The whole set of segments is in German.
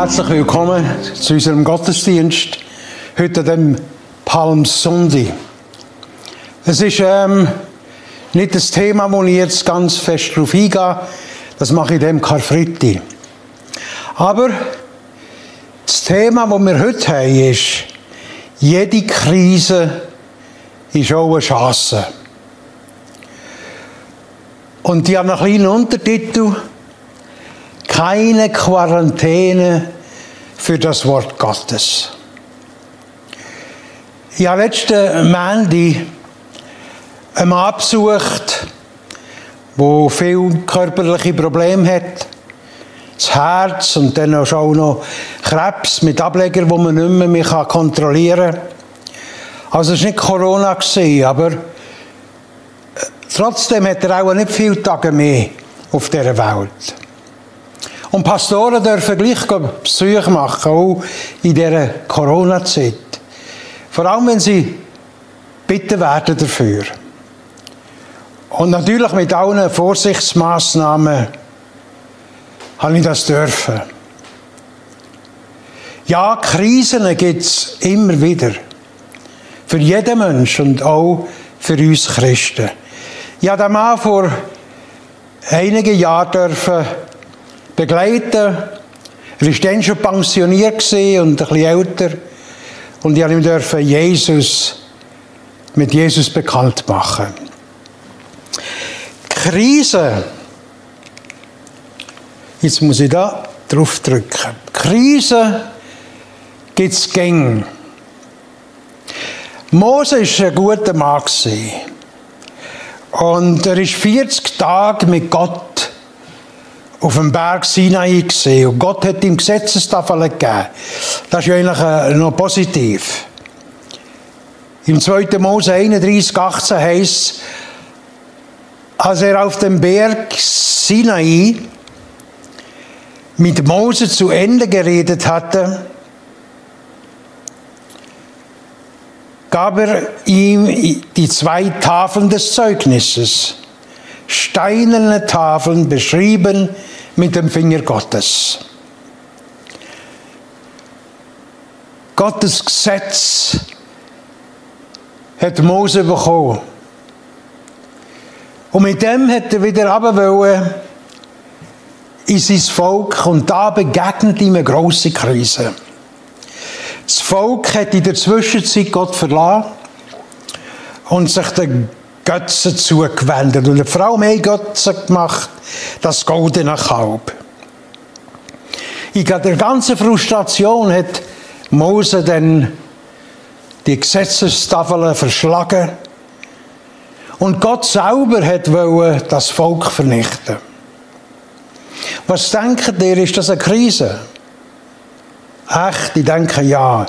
Herzlich willkommen zu unserem Gottesdienst heute an dem Palmsonntag. Es ist ähm, nicht das Thema, wo ich jetzt ganz fest drauf eingehe. Das mache ich dem Karfreitag. Aber das Thema, das wir heute haben, ist, jede Krise ist auch eine Chance. Und ich habe einen kleinen Untertitel, keine Quarantäne für das Wort Gottes. Ich habe letzten Montag einen Mann besucht, der viele körperliche Probleme hat. Das Herz und dann auch noch Krebs mit Ablegern, die man nicht mehr, mehr kontrollieren kann. Also es war nicht Corona, aber trotzdem hat er auch nicht viele Tage mehr auf dieser Welt. Und Pastoren dürfen gleich Besuche machen, auch in dieser Corona-Zeit. Vor allem, wenn sie bitten werden dafür. Und natürlich mit allen Vorsichtsmaßnahmen habe ich das dürfen. Ja, Krisen gibt es immer wieder. Für jeden Menschen und auch für uns Christen. Ich habe den Mann vor einigen Jahren dürfen begleiten. Er war dann schon pensioniert und ein bisschen älter. Und ich durfte Jesus, mit Jesus bekannt machen. Krise. Jetzt muss ich da drauf drücken. Krise gibt es gäng. Mose war ein guter Mann. Und er ist 40 Tage mit Gott auf dem Berg Sinai gesehen. Und Gott hat ihm Gesetzestafel gegeben. Das ist ja eigentlich äh, noch positiv. Im 2. Mose 31, 18 heißt als er auf dem Berg Sinai mit Mose zu Ende geredet hatte, gab er ihm die zwei Tafeln des Zeugnisses, steinerne Tafeln beschrieben mit dem Finger Gottes. Gottes Gesetz hat Mose bekommen. Und mit dem hat er wieder runter in sein Volk und da begegnet ihm eine grosse Krise. Das Volk hat in der Zwischenzeit Gott verlassen und sich den Götzen zugewendet. Und vor allem ein Götze gemacht, das goldene Kalb. In der ganzen Frustration hat Mose dann die Gesetzestafeln verschlagen und Gott selber hat wollen das Volk vernichten. Was denkt ihr, ist das eine Krise? Echt, ich denke ja.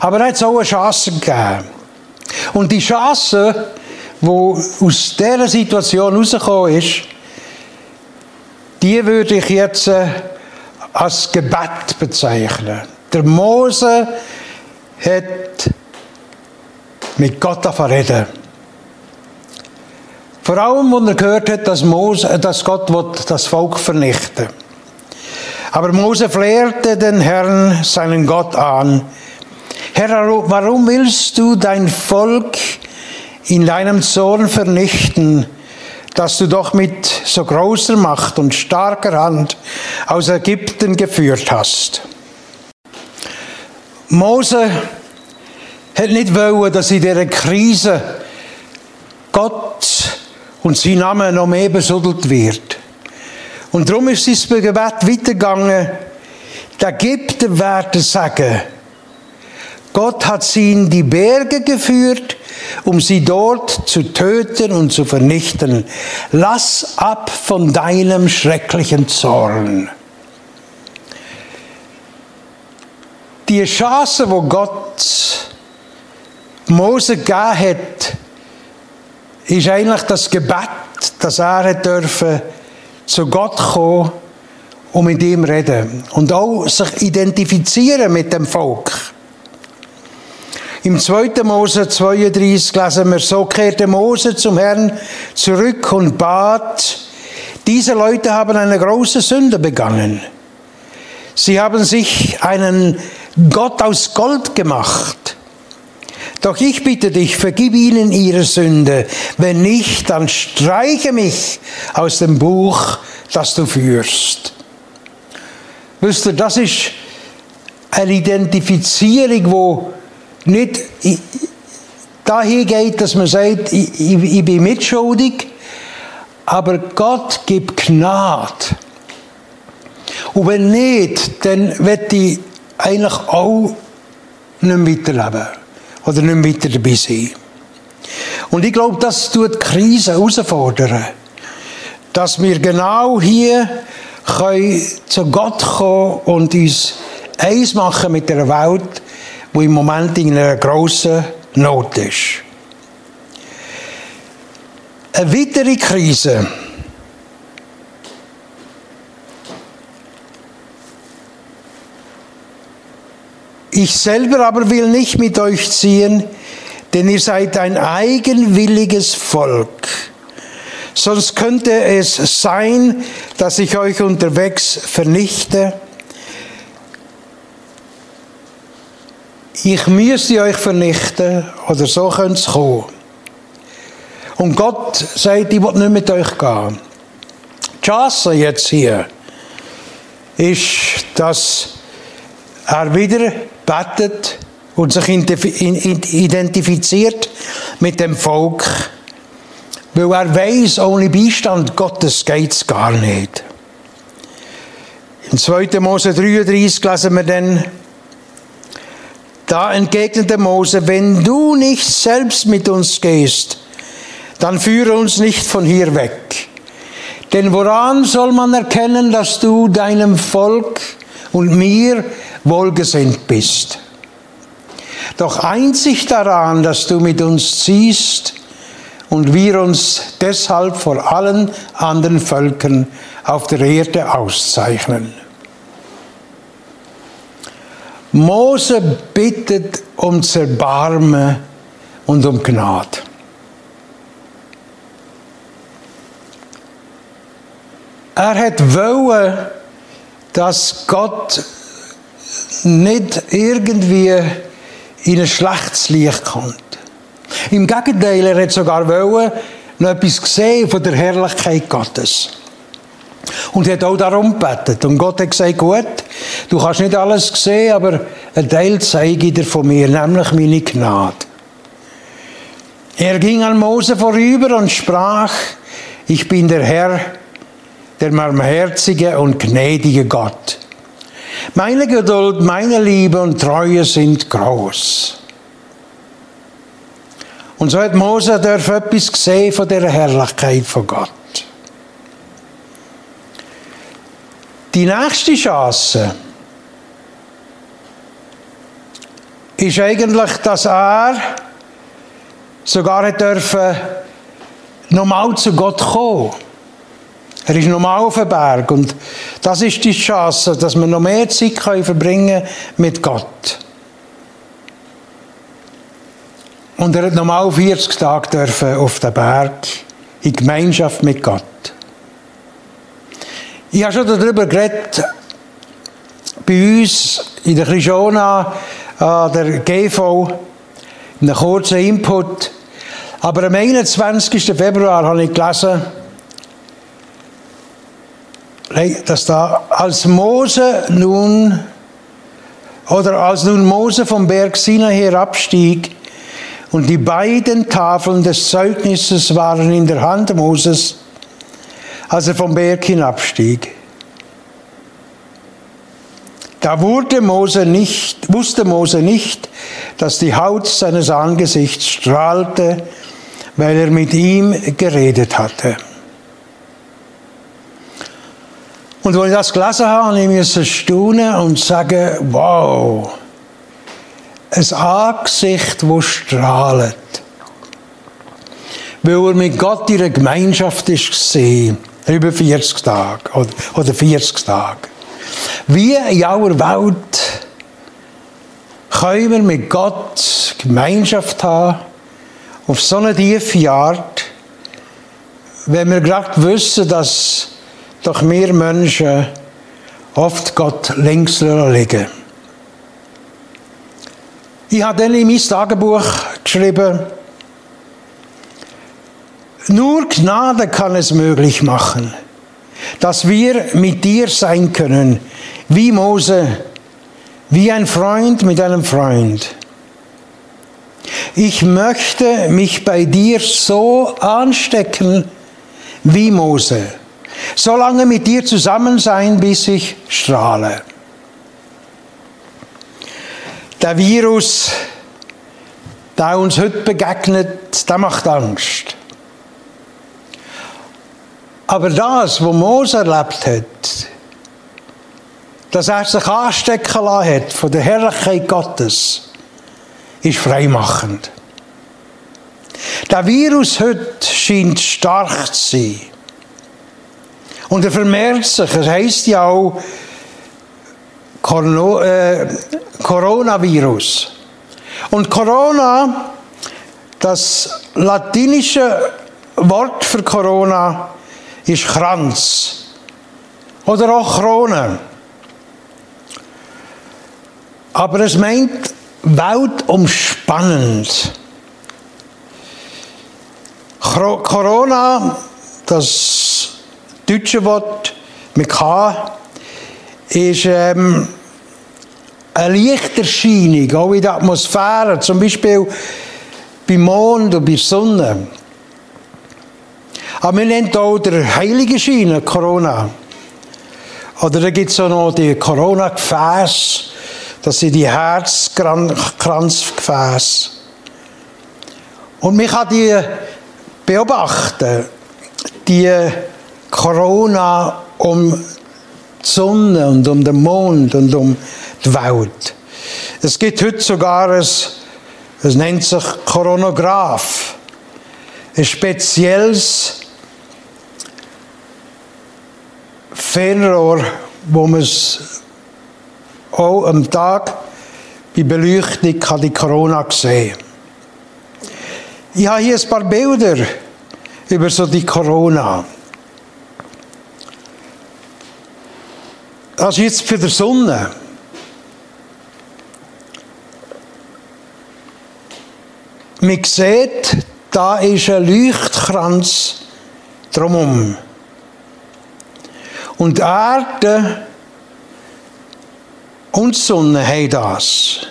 Aber er hat es auch eine Chance gegeben. Und die Chance, die aus dieser Situation herausgekommen ist, die würde ich jetzt äh, als Gebet bezeichnen. Der Mose hat mit Gott reden. Vor allem, als er gehört hat, dass, Mose, dass Gott das Volk vernichten will. Aber Mose flehrte den Herrn, seinen Gott, an. Herr, warum willst du dein Volk in deinem Zorn vernichten, das du doch mit so großer Macht und starker Hand aus Ägypten geführt hast? Mose hat nicht wollen, dass in dieser Krise Gott und sein Name noch mehr besuddelt wird. Und darum ist sein Gebet weitergegangen. Die Ägypter werden sagen, Gott hat sie in die Berge geführt, um sie dort zu töten und zu vernichten. Lass ab von deinem schrecklichen Zorn. Die Chance, wo Gott Mose gegeben hat, ist eigentlich das Gebet, das er dürfen zu Gott kommen und mit ihm reden. Und auch sich identifizieren mit dem Volk. Im 2. Mose 32 lesen wir, so kehrte Mose zum Herrn zurück und bat, diese Leute haben eine große Sünde begangen. Sie haben sich einen Gott aus Gold gemacht. Doch ich bitte dich, vergib ihnen ihre Sünde. Wenn nicht, dann streiche mich aus dem Buch, das du führst. Wisst ihr, das ist eine Identifizierung, wo nicht dahin geht, dass man sagt, ich, ich, bin mitschuldig, aber Gott gibt Gnade. Und wenn nicht, dann wird ich eigentlich auch nicht mehr weiterleben oder nicht mehr weiter dabei sein. Und ich glaube, das tut die Krise herausfordern, dass wir genau hier können zu Gott kommen und uns eins machen mit der Welt, die im Moment in einer grossen Not ist. Eine weitere Krise Ich selber aber will nicht mit euch ziehen, denn ihr seid ein eigenwilliges Volk. Sonst könnte es sein, dass ich euch unterwegs vernichte. Ich müsste euch vernichten, oder so könnte es kommen. Und Gott sagt, ich will nicht mit euch gehen. Die Chance jetzt hier ist, dass er wieder betet und sich identifiziert mit dem Volk, weil er weiß, ohne Beistand Gottes geht es gar nicht. In 2. Mose 33 lesen wir dann, da entgegnete Mose, wenn du nicht selbst mit uns gehst, dann führe uns nicht von hier weg. Denn woran soll man erkennen, dass du deinem Volk und mir wohlgesinnt bist. Doch einzig daran, dass du mit uns ziehst und wir uns deshalb vor allen anderen Völkern auf der Erde auszeichnen. Mose bittet um Zerbarme und um Gnade. Er hat wollen, dass Gott nicht irgendwie in ein schlechtes Licht kommt. Im Gegenteil, er hat sogar wollen, noch etwas gesehen von der Herrlichkeit Gottes. Und er hat auch darum gebetet. Und Gott hat gesagt, gut, du kannst nicht alles sehen, aber ein Teil zeige ich dir von mir, nämlich meine Gnade. Er ging an Mose vorüber und sprach, ich bin der Herr, der barmherzige und gnädige Gott meine Geduld, meine Liebe und Treue sind groß. Und so hat Mose etwas gesehen von der Herrlichkeit von Gott. Die nächste Chance ist eigentlich, dass er sogar hat dürfen nochmal zu Gott kommen. Er ist normal auf dem Berg und das ist die Chance, dass wir noch mehr Zeit können verbringen mit Gott. Und er hat nochmal 40 Tage dürfen auf dem Berg in Gemeinschaft mit Gott. Ich habe schon darüber geredet, bei uns in der Krishona, der GV, in einem kurzen Input. Aber am 21. Februar habe ich gelesen, dass da als Mose nun oder als nun Mose vom Berg Sinai herabstieg und die beiden Tafeln des Zeugnisses waren in der Hand Moses, als er vom Berg hinabstieg. Da Mose nicht, wusste Mose nicht, dass die Haut seines Angesichts strahlte, weil er mit ihm geredet hatte. Und als ich das gelesen habe, habe ich mir staunen und sagen, wow, ein Angesicht, das strahlt. Weil er mit Gott in der Gemeinschaft gesehen, über 40 Tage oder 40 Tage. Wie in aller Welt können wir mit Gott Gemeinschaft haben, auf so eine tiefe Art, wenn wir gerade wissen, dass doch wir Menschen oft Gott links liegen. Ich habe dann in mein Tagebuch geschrieben, nur Gnade kann es möglich machen, dass wir mit dir sein können, wie Mose, wie ein Freund mit einem Freund. Ich möchte mich bei dir so anstecken wie Mose, so lange mit dir zusammen sein, bis ich strahle. Der Virus, der uns heute begegnet, der macht Angst. Aber das, was Mose erlebt hat, dass er sich anstecken lassen hat von der Herrlichkeit Gottes, ist freimachend. Der Virus heute scheint stark zu sein. Und er vermehrt sich. Es heisst ja auch äh, Coronavirus. Und Corona, das latinische Wort für Corona, ist Kranz. Oder auch Krone. Aber es meint weltumspannend. Corona, das deutsche Wort mit K, ist ähm, eine Lichterscheinung, auch in der Atmosphäre, zum Beispiel beim Mond und bei der Sonne. Aber wir nennen auch der heilige Schein Corona. Oder da gibt es auch noch die Corona-Gefäße, das sind die Herzkranzgefäße. Und man kann die beobachten, die Corona um die Sonne und um den Mond und um die Welt. Es gibt heute sogar ein, es nennt sich Koronograph, ein spezielles Fernrohr, wo man es auch am Tag bei Beleuchtung kann die Corona sehen. Ich habe hier ein paar Bilder über so die Corona. Das ist jetzt für die Sonne. Man sieht, da ist ein Leuchtkranz drumherum. Und die Erde und die Sonne haben das.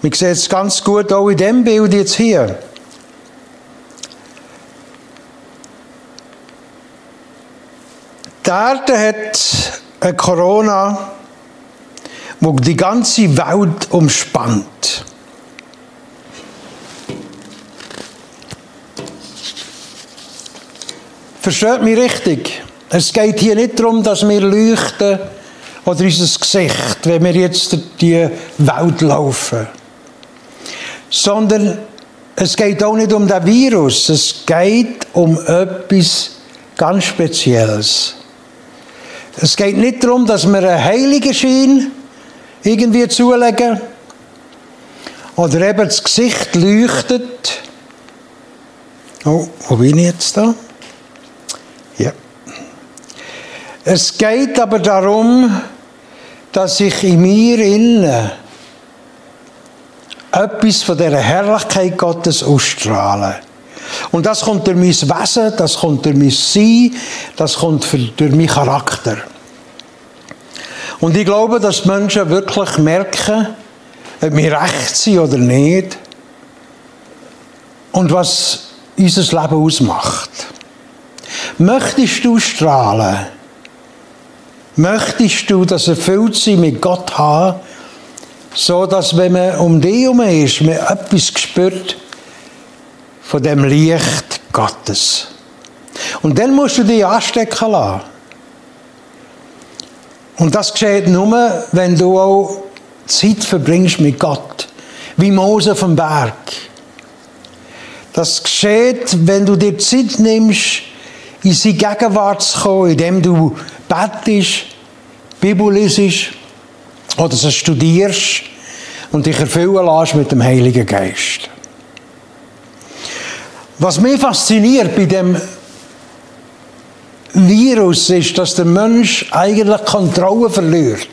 Man sieht es ganz gut auch in dem Bild jetzt hier. Die Erde hat ein Corona, wo die ganze Welt umspannt. Versteht mich richtig? Es geht hier nicht darum, dass wir leuchten oder unser Gesicht, wenn wir jetzt durch die Welt laufen. Sondern es geht auch nicht um den Virus, es geht um etwas ganz Spezielles. Es geht nicht darum, dass wir einen heiligen Schein irgendwie zulegen oder eben das Gesicht leuchtet. Oh, wo bin ich jetzt da? Ja. Es geht aber darum, dass ich in mir innen etwas von dieser Herrlichkeit Gottes ausstrahle. Und das kommt durch mein Wesen, das kommt durch mein Sein, das kommt durch meinen Charakter. Und ich glaube, dass die Menschen wirklich merken, ob wir recht sind oder nicht. Und was unser Leben ausmacht. Möchtest du strahlen? Möchtest du das Erfülltsein mit Gott haben, so dass wenn man um dich herum ist, man etwas spürt von dem Licht Gottes. Und dann musst du dich anstecken lassen. Und das geschieht nur, wenn du auch Zeit verbringst mit Gott, wie Mose vom Berg. Das geschieht, wenn du dir Zeit nimmst, in seine Gegenwart zu kommen, indem du bettest, Bibel oder so studierst und dich erfüllen lässt mit dem Heiligen Geist. Was mich fasziniert bei dem Virus ist, dass der Mensch eigentlich Kontrolle verliert.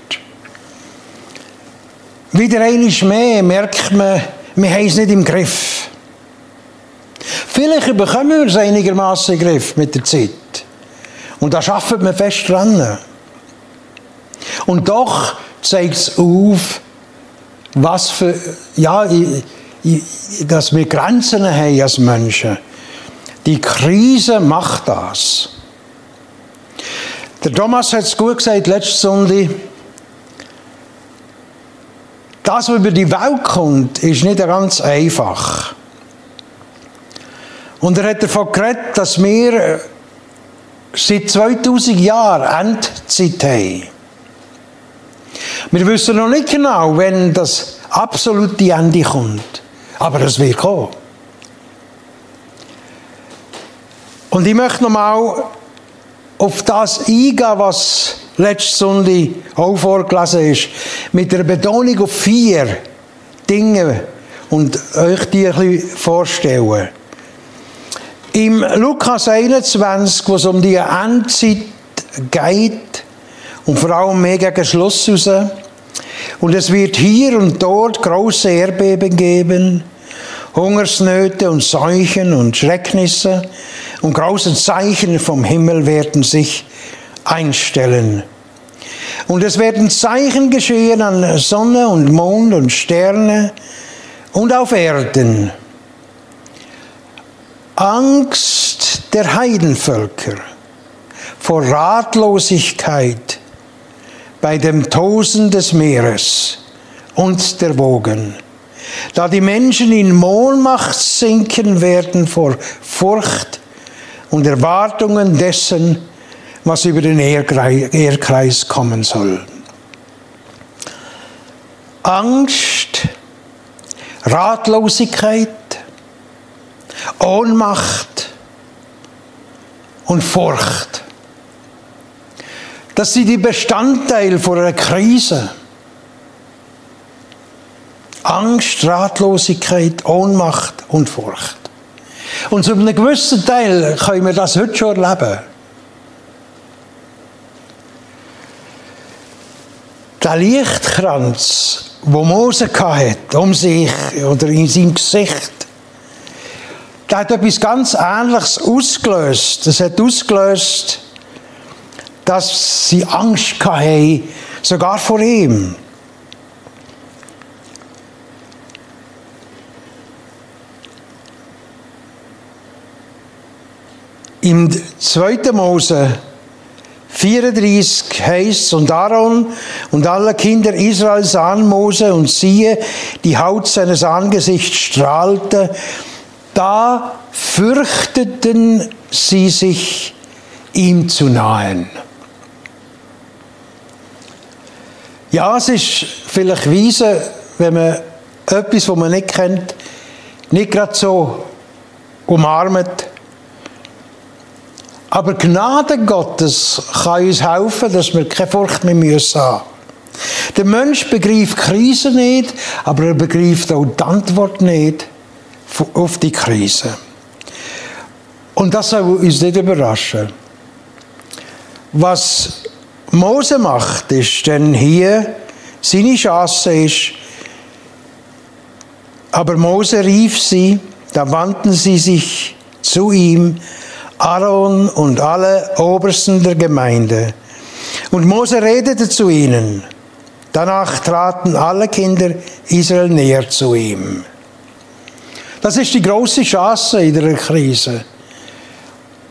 Wieder einmal mehr merkt man, wir haben es nicht im Griff. Vielleicht bekommen wir es einigermaßen im Griff mit der Zeit. Und da schaffen wir fest dran. Und doch zeigt es auf, was für, ja, dass wir Grenzen haben als Menschen. Die Krise macht das. Der Thomas hat es gut gesagt letzte Sonntag. Das, was über die Welt kommt, ist nicht ganz einfach. Und er hat davon geredet, dass wir seit 2000 Jahren Endzeit haben. Wir wissen noch nicht genau, wenn das absolute Ende kommt. Aber es wird kommen. Und ich möchte nochmal auf das eingehen, was letzte Sonntag auch vorgelesen ist, mit der Betonung auf vier Dinge und euch die ein bisschen vorstellen. Im Lukas 21, wo es um die Endzeit geht, und vor allem mehr gegen Schluss raus, und es wird hier und dort große Erdbeben geben, Hungersnöte und Seuchen und Schrecknisse und große Zeichen vom Himmel werden sich einstellen. Und es werden Zeichen geschehen an Sonne und Mond und Sterne und auf Erden. Angst der Heidenvölker vor Ratlosigkeit bei dem Tosen des Meeres und der Wogen, da die Menschen in Mohnmacht sinken werden vor Furcht und Erwartungen dessen, was über den Erdkreis kommen soll. Angst, Ratlosigkeit, Ohnmacht und Furcht. Das sind die Bestandteile von einer Krise. Angst, Ratlosigkeit, Ohnmacht und Furcht. Und zu einem gewissen Teil können wir das heute schon erleben. Der Lichtkranz, wo Mose hatte, um sich oder in seinem Gesicht, der hat etwas ganz Ähnliches ausgelöst. Das hat ausgelöst, dass sie Angst hatten, sogar vor ihm. Im 2. Mose 34 heißt und Aaron und alle Kinder Israels sahen Mose und siehe, die Haut seines Angesichts strahlte. Da fürchteten sie sich, ihm zu nahen. Ja, es ist vielleicht weise, wenn man etwas, was man nicht kennt, nicht gerade so umarmt aber Gnade Gottes kann uns helfen, dass wir keine Furcht mehr müssen haben. Der Mensch begreift Krise nicht, aber er begreift auch die Antwort nicht auf die Krise. Und das soll uns nicht überraschen. Was Mose macht, ist denn hier seine Chance ist, aber Mose rief sie, da wandten sie sich zu ihm, Aaron und alle Obersten der Gemeinde. Und Mose redete zu ihnen. Danach traten alle Kinder Israel näher zu ihm. Das ist die große Chance in der Krise.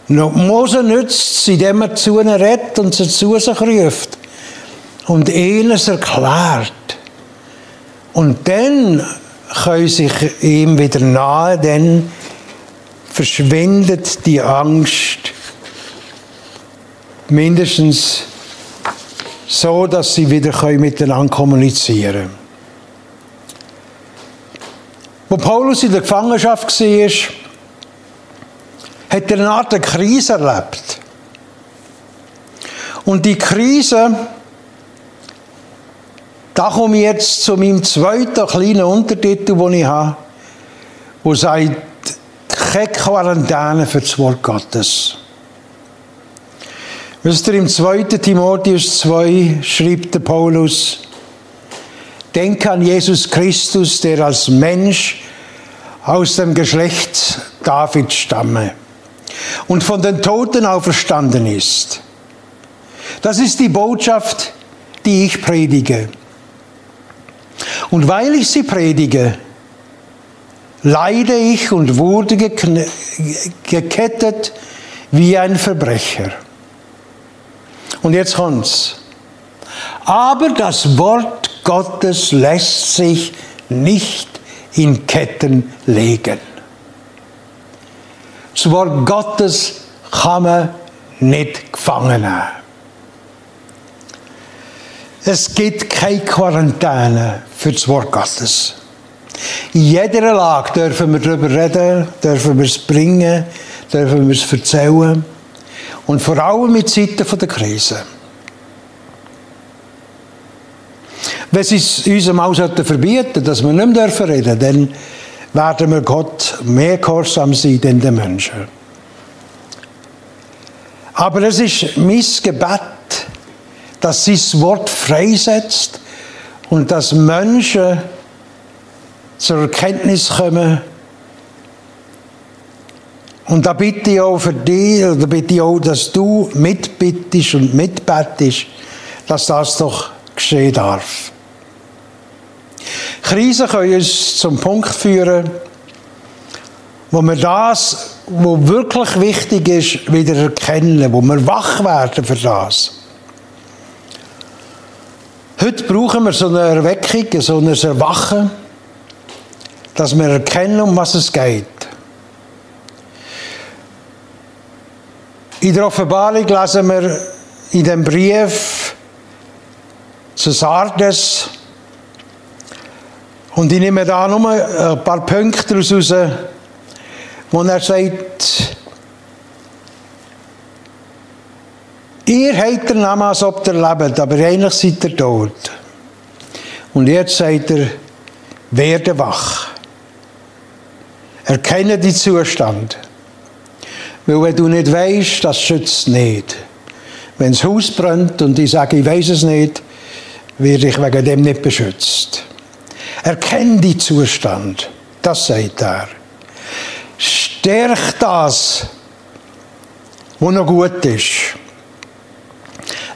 Mose nützt, indem er zu ihnen redet und sie zu sich ruft und ihnen es erklärt. Und dann können sich ihm wieder nahe, denn verschwindet die Angst mindestens so, dass sie wieder miteinander kommunizieren können. Wo Paulus in der Gefangenschaft war, hat er eine Art Krise erlebt. Und die Krise, da komme ich jetzt zu meinem zweiten kleinen Untertitel, den ich habe, wo sagt, keine Quarantäne für das Wort Gottes. Wisst ihr, im 2. Timotheus 2 schrieb der Paulus, Denk an Jesus Christus, der als Mensch aus dem Geschlecht Davids stamme und von den Toten auferstanden ist. Das ist die Botschaft, die ich predige. Und weil ich sie predige, leide ich und wurde gekettet wie ein Verbrecher. Und jetzt kommt's. Aber das Wort Gottes lässt sich nicht in Ketten legen. Das Wort Gottes kann man nicht gefangen nehmen. Es gibt keine Quarantäne für das Wort Gottes. In jeder Lage dürfen wir darüber reden, dürfen wir es bringen, dürfen wir es erzählen. Und vor allem in Zeiten der Krise. Wenn sie es uns einmal verbieten dass wir nicht mehr reden dürfen, dann werden wir Gott mehr gehorsam sein denn den Menschen. Aber es ist mein Gebet, dass das Wort freisetzt und dass Menschen zur Erkenntnis kommen. Und da bitte ich auch für dich, oder bitte ich auch, dass du mitbittest und mitbettest, dass das doch geschehen darf. Krisen können uns zum Punkt führen, wo wir das, was wirklich wichtig ist, wieder erkennen, wo wir wach werden für das. Heute brauchen wir so eine Erweckung, so ein Erwachen, dass wir erkennen, um was es geht. In der Offenbarung lesen wir in dem Brief zu Sardes, und ich nehme da nur ein paar Punkte raus, wo er sagt, ihr habt den Namen, als ob ihr lebt, aber eigentlich seid ihr tot. Und jetzt sagt er, werde wach. Erkenne den Zustand. Weil wenn du nicht weißt, das schützt nicht. Wenn das Haus brennt und ich sage, ich weiß es nicht, werde ich wegen dem nicht beschützt. Erkenn die Zustand. Das sagt er. Stärk das, was noch gut ist.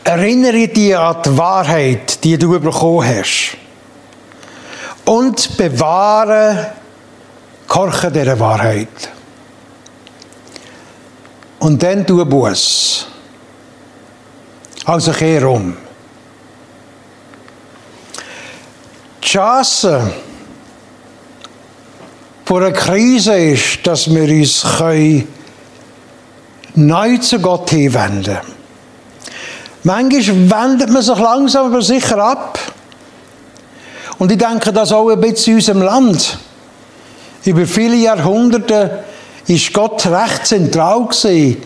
Erinnere dich an die Wahrheit, die du bekommen hast. Und bewahre Korche dieser Wahrheit. Und dann tu Buß. Also kehr um. Die Chance vor einer Krise ist, dass wir uns neu zu Gott hinwenden können. Manchmal wendet man sich langsam aber sicher ab. Und ich denke, das auch ein bisschen in unserem Land. Über viele Jahrhunderte ist Gott recht zentral in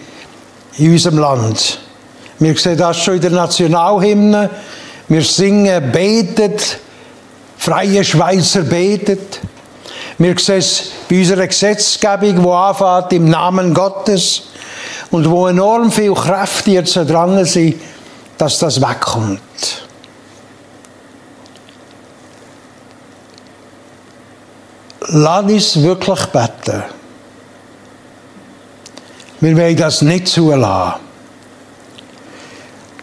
unserem Land. Wir sehen das schon in der Nationalhymne. Wir singen, beten, freie Schweizer betet. Wir sehen es bei unserer Gesetzgebung, die anfängt im Namen Gottes und wo enorm viel Kräfte jetzt dran sind, dass das wegkommt. Lass uns wirklich beten. Wir wollen das nicht zulassen.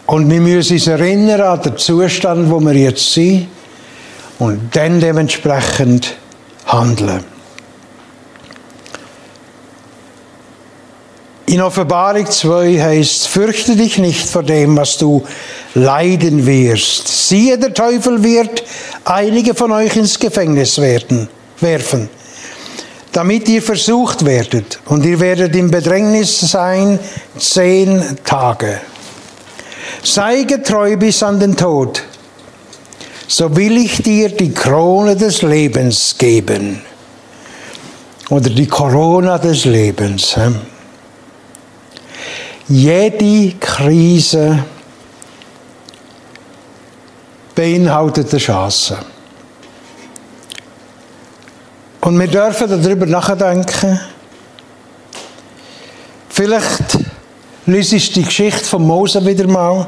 Und wir müssen uns erinnern an den Zustand, wo wir jetzt sind und dann dementsprechend handeln. In Offenbarung 2 heißt, fürchte dich nicht vor dem, was du leiden wirst. Siehe, der Teufel wird einige von euch ins Gefängnis werden, werfen, damit ihr versucht werdet. Und ihr werdet im Bedrängnis sein zehn Tage. Sei getreu bis an den Tod, so will ich dir die Krone des Lebens geben. Oder die Corona des Lebens. Jede Krise beinhaltet eine Chance. Und wir dürfen darüber nachdenken. Vielleicht liest die Geschichte von Mose wieder mal.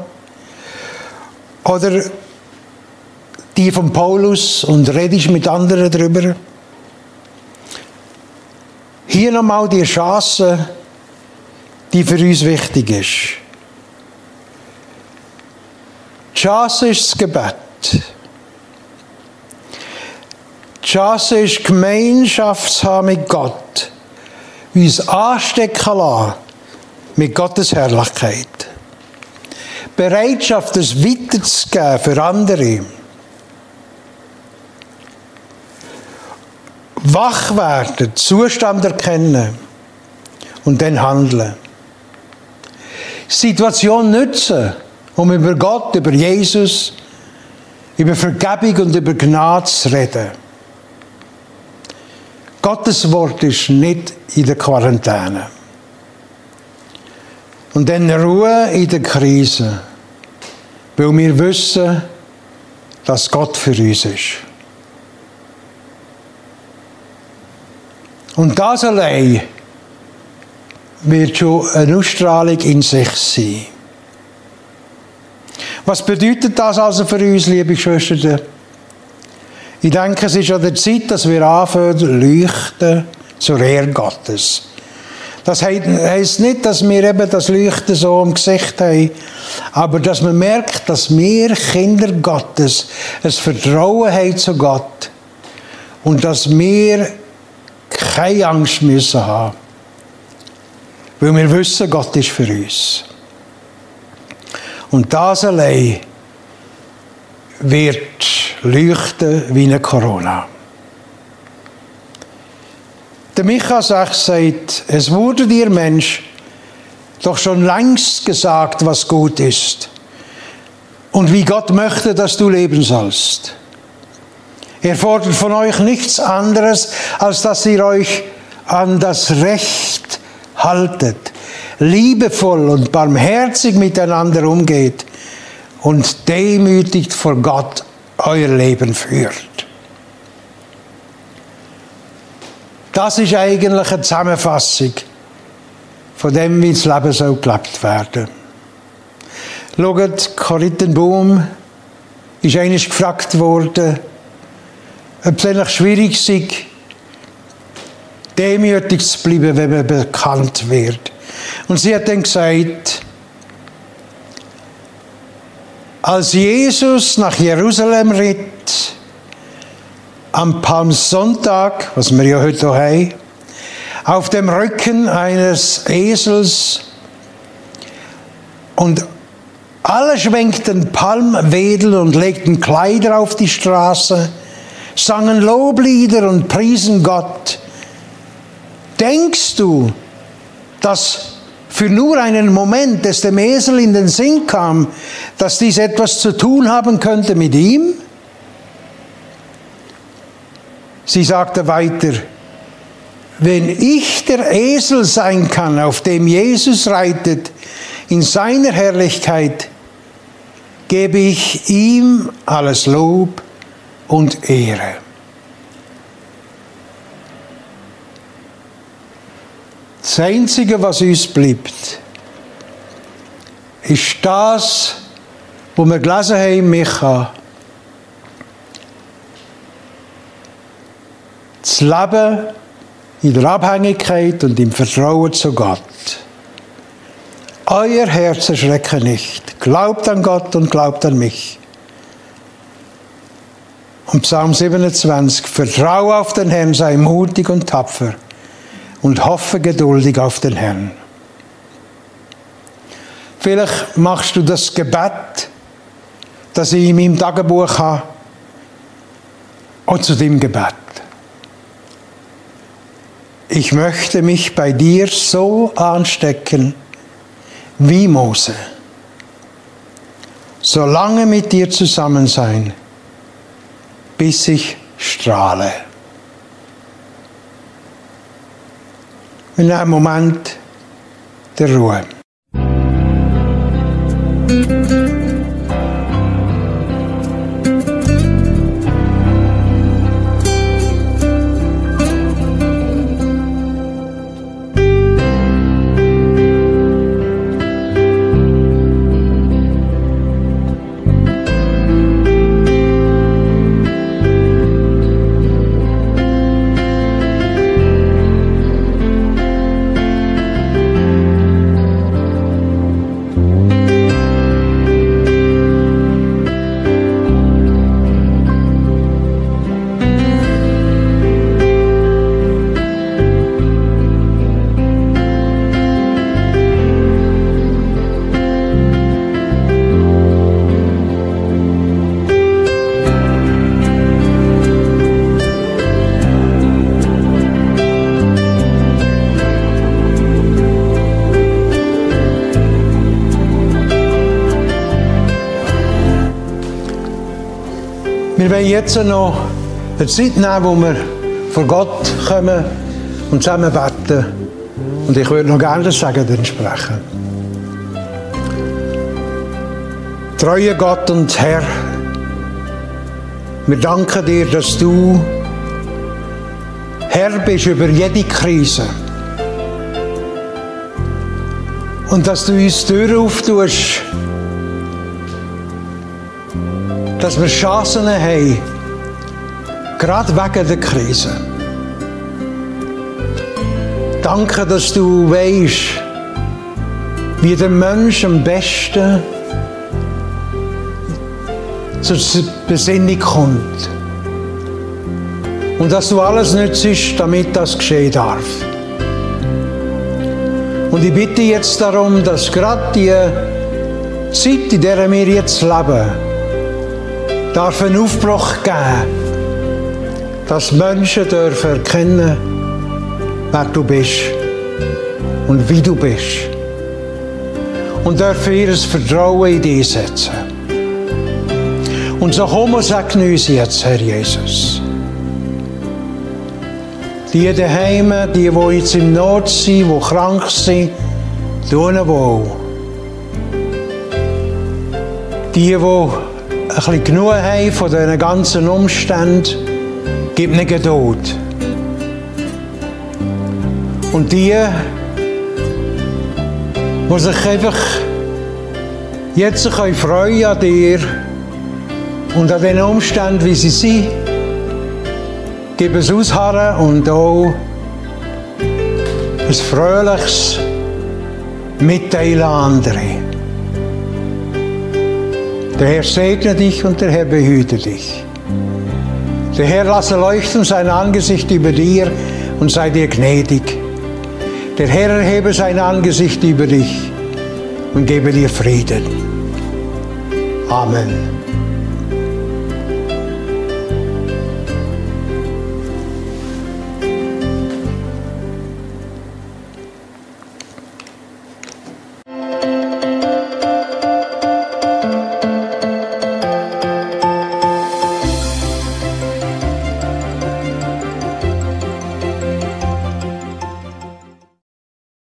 Oder die von Paulus und redest mit anderen darüber. Hier nochmal die Chance, die für uns wichtig ist. Die Chance ist das Gebet. Die Chance ist Gemeinschaft haben mit Gott. Uns anstecken lassen mit Gottes Herrlichkeit. Bereitschaft, es weiterzugeben für andere. Wach werden, Zustand erkennen und dann handeln. Situation nützen, um über Gott, über Jesus, über Vergebung und über Gnade zu reden. Gottes Wort ist nicht in der Quarantäne. Und dann Ruhe in der Krise, weil wir wissen, dass Gott für uns ist. Und das allein wird schon eine Ausstrahlung in sich sein. Was bedeutet das also für uns, liebe Schwestern? Ich denke, es ist an der Zeit, dass wir anfangen, leuchten zur Ehre Gottes. Das heisst nicht, dass wir eben das Leuchten so im Gesicht haben, aber dass man merkt, dass wir Kinder Gottes ein Vertrauen haben zu Gott und dass wir keine Angst müssen haben. Weil wir wissen, Gott ist für uns. Und das allein wird leuchten wie eine Corona. Der Micha sagt, es wurde dir Mensch doch schon längst gesagt, was gut ist und wie Gott möchte, dass du leben sollst. Er fordert von euch nichts anderes, als dass ihr euch an das Recht haltet, liebevoll und barmherzig miteinander umgeht und demütigt vor Gott euer Leben führt. Das ist eigentlich eine Zusammenfassung von dem, wie das Leben soll gelebt werden. Schaut, Corinthenbaum ist eines gefragt worden, eigentlich schwierig sei, demütig zu bleiben, wenn man bekannt wird. Und sie hat dann gesagt, als Jesus nach Jerusalem ritt, am Palmsonntag, was wir ja heute haben, auf dem Rücken eines Esels und alle schwenkten Palmwedel und legten Kleider auf die Straße, sangen Loblieder und priesen Gott. Denkst du, dass für nur einen Moment es dem Esel in den Sinn kam, dass dies etwas zu tun haben könnte mit ihm? Sie sagte weiter, wenn ich der Esel sein kann, auf dem Jesus reitet, in seiner Herrlichkeit, gebe ich ihm alles Lob und Ehre. Das Einzige, was uns bleibt, ist das, wo wir gelesen haben, Micha, das Leben in der Abhängigkeit und im Vertrauen zu Gott. Euer Herz erschrecke nicht. Glaubt an Gott und glaubt an mich. Und Psalm 27, vertraue auf den Herrn, sei mutig und tapfer und hoffe geduldig auf den Herrn. Vielleicht machst du das Gebet, das ich in meinem Tagebuch habe, und zu dem Gebet. Ich möchte mich bei dir so anstecken wie Mose. So lange mit dir zusammen sein, bis ich strahle. In einem Moment der Ruhe. Wollen jetzt noch eine Zeit nehmen, wo wir vor Gott kommen und zusammen beten. Und ich würde noch gerne das Sagen sprechen. Treue Gott und Herr, wir danken dir, dass du Herr bist über jede Krise. Und dass du uns Türen auftust, dass wir Chancen haben, gerade wegen der Krise. Danke, dass du weißt, wie der Mensch am besten zur Besinnung kommt. Und dass du alles nützt, damit das geschehen darf. Und ich bitte jetzt darum, dass gerade die Zeit, in der wir jetzt leben, darf einen Aufbruch geben, dass Menschen dürfen erkennen, wer du bist und wie du bist. Und dürfen ihr Vertrauen in dich setzen. Und so komm und segne uns jetzt, Herr Jesus. Die daheim, die, die jetzt im Not sind, die krank sind, tun wohl. Die, die ein bisschen genug haben von diesen ganzen Umständen, gib ihnen Geduld. Und die, die sich einfach jetzt freuen an dir und an den Umständen, wie sie sind, gib es ausharren und auch ein fröhliches Mitteilen an andere. Der Herr segne dich und der Herr behüte dich. Der Herr lasse leuchten sein Angesicht über dir und sei dir gnädig. Der Herr erhebe sein Angesicht über dich und gebe dir Frieden. Amen.